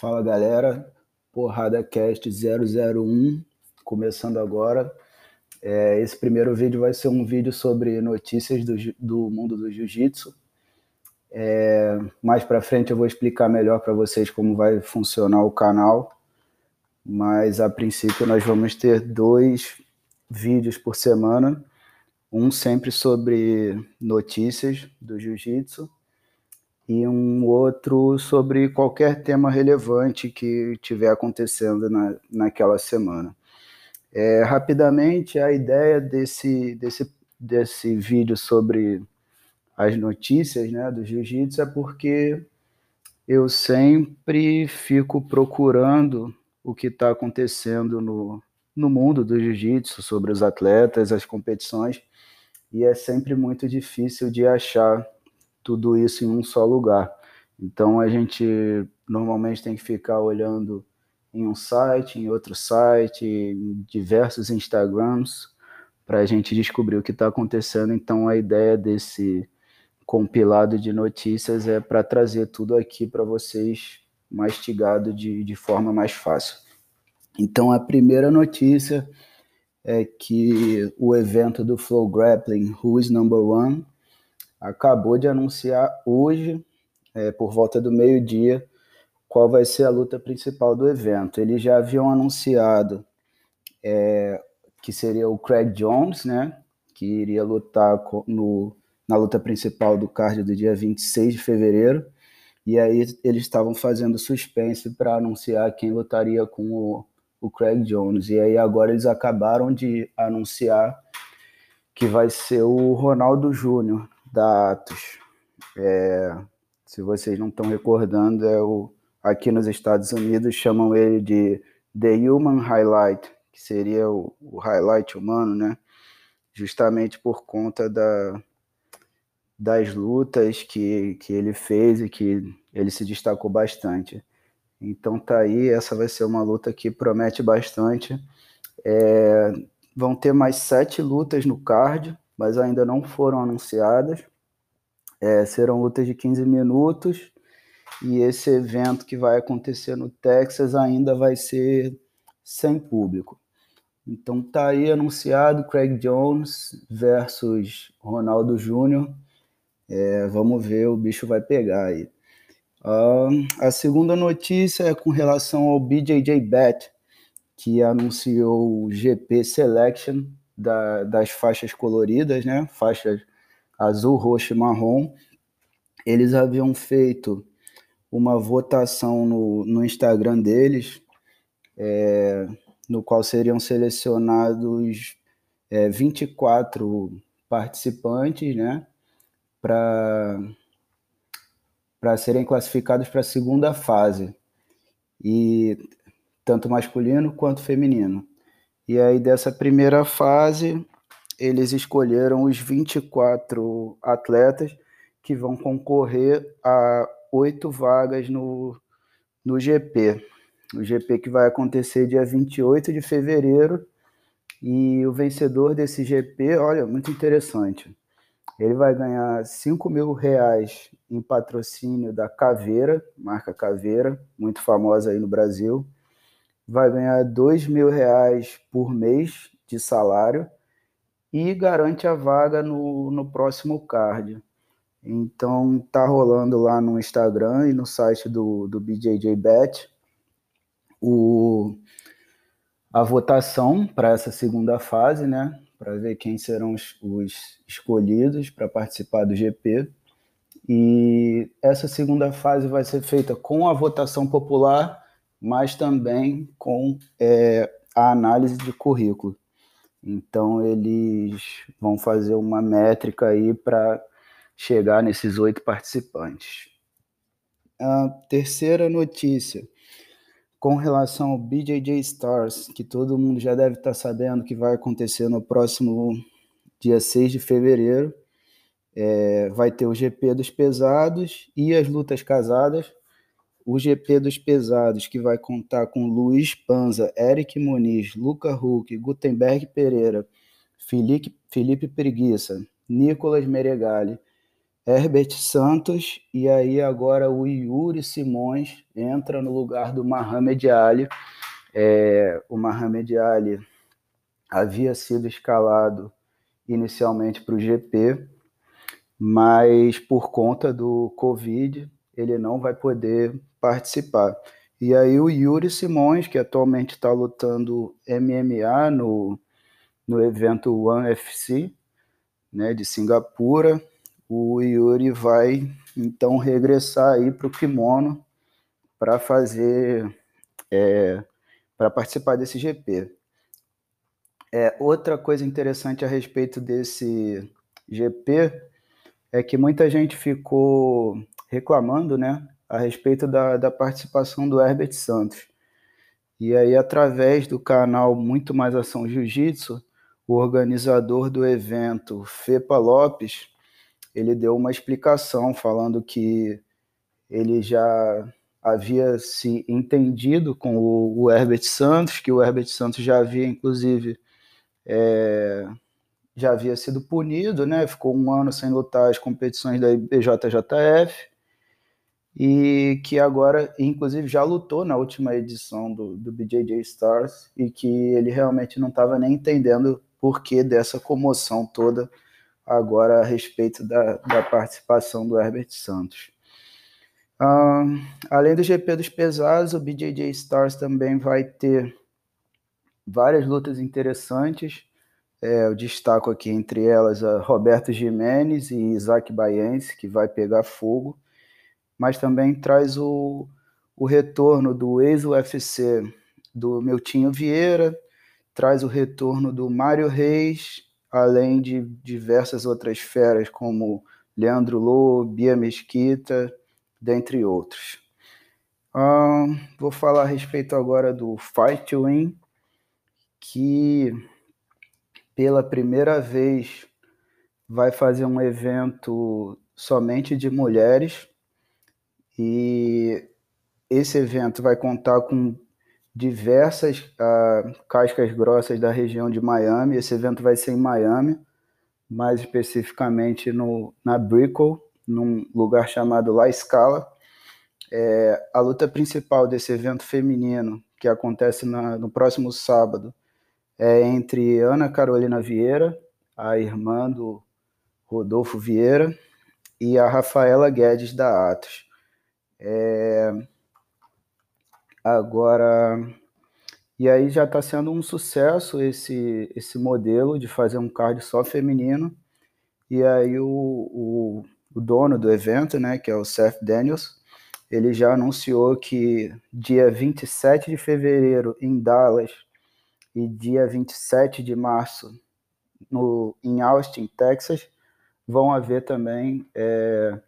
Fala galera, Porrada Cast 001, começando agora. É, esse primeiro vídeo vai ser um vídeo sobre notícias do, do mundo do jiu-jitsu. É, mais para frente eu vou explicar melhor para vocês como vai funcionar o canal, mas a princípio nós vamos ter dois vídeos por semana, um sempre sobre notícias do jiu-jitsu e um outro sobre qualquer tema relevante que estiver acontecendo na, naquela semana. É, rapidamente, a ideia desse, desse, desse vídeo sobre as notícias né, do jiu-jitsu é porque eu sempre fico procurando o que está acontecendo no, no mundo do jiu-jitsu, sobre os atletas, as competições, e é sempre muito difícil de achar tudo isso em um só lugar. Então a gente normalmente tem que ficar olhando em um site, em outro site, em diversos Instagrams, para a gente descobrir o que está acontecendo. Então a ideia desse compilado de notícias é para trazer tudo aqui para vocês mastigado de, de forma mais fácil. Então a primeira notícia é que o evento do Flow Grappling Who is Number One acabou de anunciar hoje, é, por volta do meio-dia, qual vai ser a luta principal do evento. Eles já haviam anunciado é, que seria o Craig Jones, né, que iria lutar no, na luta principal do card do dia 26 de fevereiro, e aí eles estavam fazendo suspense para anunciar quem lutaria com o, o Craig Jones, e aí agora eles acabaram de anunciar que vai ser o Ronaldo Júnior, da Atos. É, se vocês não estão recordando, é o, aqui nos Estados Unidos chamam ele de The Human Highlight, que seria o, o highlight humano, né? Justamente por conta da, das lutas que, que ele fez e que ele se destacou bastante. Então tá aí, essa vai ser uma luta que promete bastante. É, vão ter mais sete lutas no card, mas ainda não foram anunciadas. É, serão lutas de 15 minutos e esse evento que vai acontecer no Texas ainda vai ser sem público. Então tá aí anunciado Craig Jones versus Ronaldo Júnior. É, vamos ver, o bicho vai pegar aí. Uh, a segunda notícia é com relação ao BJJ Bet, que anunciou o GP Selection da, das faixas coloridas, né? Faixas azul, roxo e marrom. Eles haviam feito uma votação no, no Instagram deles, é, no qual seriam selecionados é, 24 participantes, né? Para para serem classificados para a segunda fase, e tanto masculino quanto feminino. E aí, dessa primeira fase, eles escolheram os 24 atletas que vão concorrer a oito vagas no, no GP. O GP que vai acontecer dia 28 de fevereiro. E o vencedor desse GP, olha, muito interessante. Ele vai ganhar 5 mil reais em patrocínio da Caveira, marca Caveira, muito famosa aí no Brasil vai ganhar dois mil reais por mês de salário e garante a vaga no, no próximo card. Então tá rolando lá no Instagram e no site do, do BJJ Bet o, a votação para essa segunda fase, né? Para ver quem serão os, os escolhidos para participar do GP. E essa segunda fase vai ser feita com a votação popular mas também com é, a análise de currículo. Então, eles vão fazer uma métrica aí para chegar nesses oito participantes. A terceira notícia, com relação ao BJJ Stars, que todo mundo já deve estar sabendo que vai acontecer no próximo dia 6 de fevereiro. É, vai ter o GP dos pesados e as lutas casadas, o GP dos pesados, que vai contar com Luiz Panza, Eric Muniz, Luca Huck, Gutenberg Pereira, Felipe, Felipe Preguiça, Nicolas Meregali, Herbert Santos e aí agora o Yuri Simões entra no lugar do Mohamed Ali. É, o Mohamed Ali havia sido escalado inicialmente para o GP, mas por conta do Covid ele não vai poder participar. E aí o Yuri Simões, que atualmente está lutando MMA no, no evento One FC, né, de Singapura, o Yuri vai então regressar aí para o kimono para fazer é, para participar desse GP. É, outra coisa interessante a respeito desse GP é que muita gente ficou reclamando, né, a respeito da, da participação do Herbert Santos. E aí, através do canal Muito Mais Ação Jiu-Jitsu, o organizador do evento, Fepa Lopes, ele deu uma explicação falando que ele já havia se entendido com o, o Herbert Santos, que o Herbert Santos já havia, inclusive, é, já havia sido punido, né? Ficou um ano sem lutar as competições da IBJJF e que agora, inclusive, já lutou na última edição do, do BJJ Stars e que ele realmente não estava nem entendendo por que dessa comoção toda agora a respeito da, da participação do Herbert Santos. Uh, além do GP dos pesados, o BJJ Stars também vai ter várias lutas interessantes. É, eu destaco aqui entre elas a Roberto Jimenez e Isaac Baiense, que vai pegar fogo mas também traz o, o retorno do ex-UFC do Meltinho Vieira, traz o retorno do Mário Reis, além de diversas outras feras como Leandro Lô, Bia Mesquita, dentre outros. vou falar a respeito agora do Fight Win, que pela primeira vez vai fazer um evento somente de mulheres. E esse evento vai contar com diversas uh, cascas grossas da região de Miami. Esse evento vai ser em Miami, mais especificamente no, na Brickell, num lugar chamado La Scala. É, a luta principal desse evento feminino, que acontece na, no próximo sábado, é entre Ana Carolina Vieira, a irmã do Rodolfo Vieira, e a Rafaela Guedes da Atos. É... Agora, e aí já está sendo um sucesso esse, esse modelo de fazer um card só feminino. E aí o, o, o dono do evento, né, que é o Seth Daniels, ele já anunciou que dia 27 de fevereiro em Dallas e dia 27 de março no, em Austin, Texas, vão haver também é,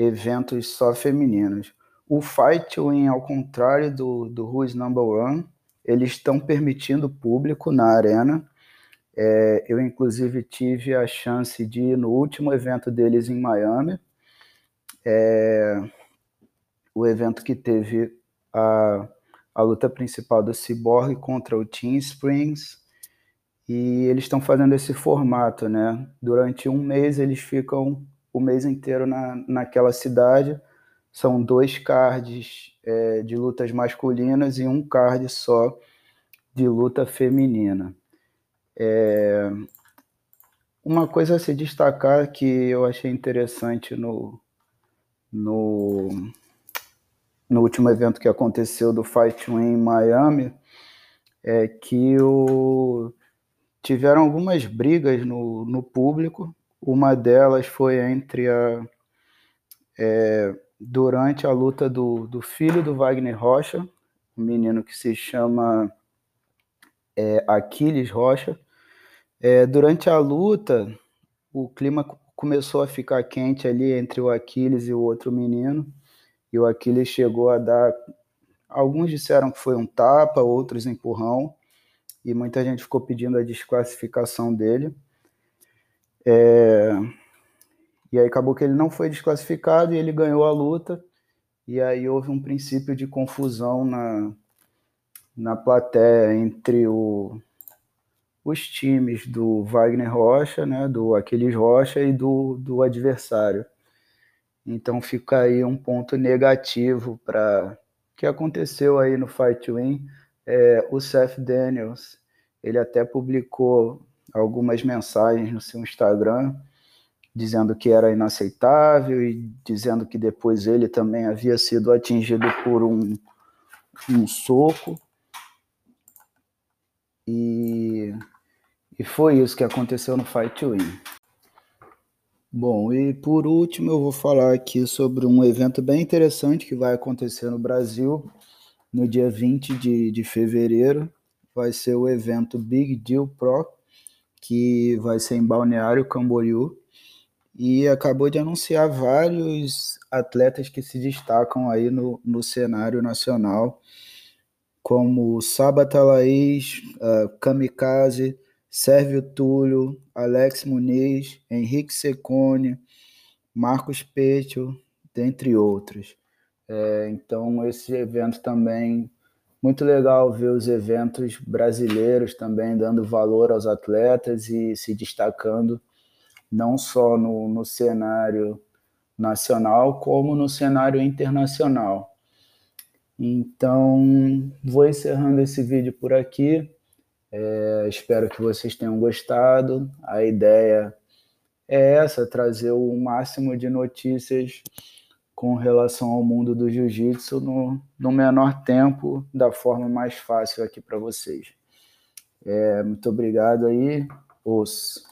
eventos só femininos. O Fight Win, ao contrário do, do Who's Number One, eles estão permitindo público na arena. É, eu, inclusive, tive a chance de ir no último evento deles em Miami, é, o evento que teve a, a luta principal do Cyborg contra o Team Springs, e eles estão fazendo esse formato, né? Durante um mês eles ficam o mês inteiro na, naquela cidade. São dois cards é, de lutas masculinas e um card só de luta feminina. É, uma coisa a se destacar que eu achei interessante no, no, no último evento que aconteceu do Fight Win em Miami é que o, tiveram algumas brigas no, no público uma delas foi entre a. É, durante a luta do, do filho do Wagner Rocha, um menino que se chama é, Aquiles Rocha. É, durante a luta, o clima começou a ficar quente ali entre o Aquiles e o outro menino, e o Aquiles chegou a dar. Alguns disseram que foi um tapa, outros empurrão, e muita gente ficou pedindo a desclassificação dele. É... E aí acabou que ele não foi desclassificado e ele ganhou a luta. E aí houve um princípio de confusão na, na plateia entre o, os times do Wagner Rocha, né, do Aquiles Rocha e do, do adversário. Então fica aí um ponto negativo para que aconteceu aí no Fight Win. É, o Seth Daniels, ele até publicou algumas mensagens no seu Instagram dizendo que era inaceitável e dizendo que depois ele também havia sido atingido por um, um soco. E, e foi isso que aconteceu no Fight Win. Bom, e por último eu vou falar aqui sobre um evento bem interessante que vai acontecer no Brasil no dia 20 de, de fevereiro. Vai ser o evento Big Deal Pro, que vai ser em Balneário Camboriú. E acabou de anunciar vários atletas que se destacam aí no, no cenário nacional como Sabata Laís, uh, Kamikaze, Sérvio Túlio, Alex Muniz, Henrique Secone, Marcos Petio, dentre outros. É, então, esse evento também, muito legal ver os eventos brasileiros também dando valor aos atletas e se destacando, não só no, no cenário nacional, como no cenário internacional. Então, vou encerrando esse vídeo por aqui. É, espero que vocês tenham gostado. A ideia é essa: trazer o máximo de notícias com relação ao mundo do jiu-jitsu no, no menor tempo, da forma mais fácil aqui para vocês. É, muito obrigado aí. Os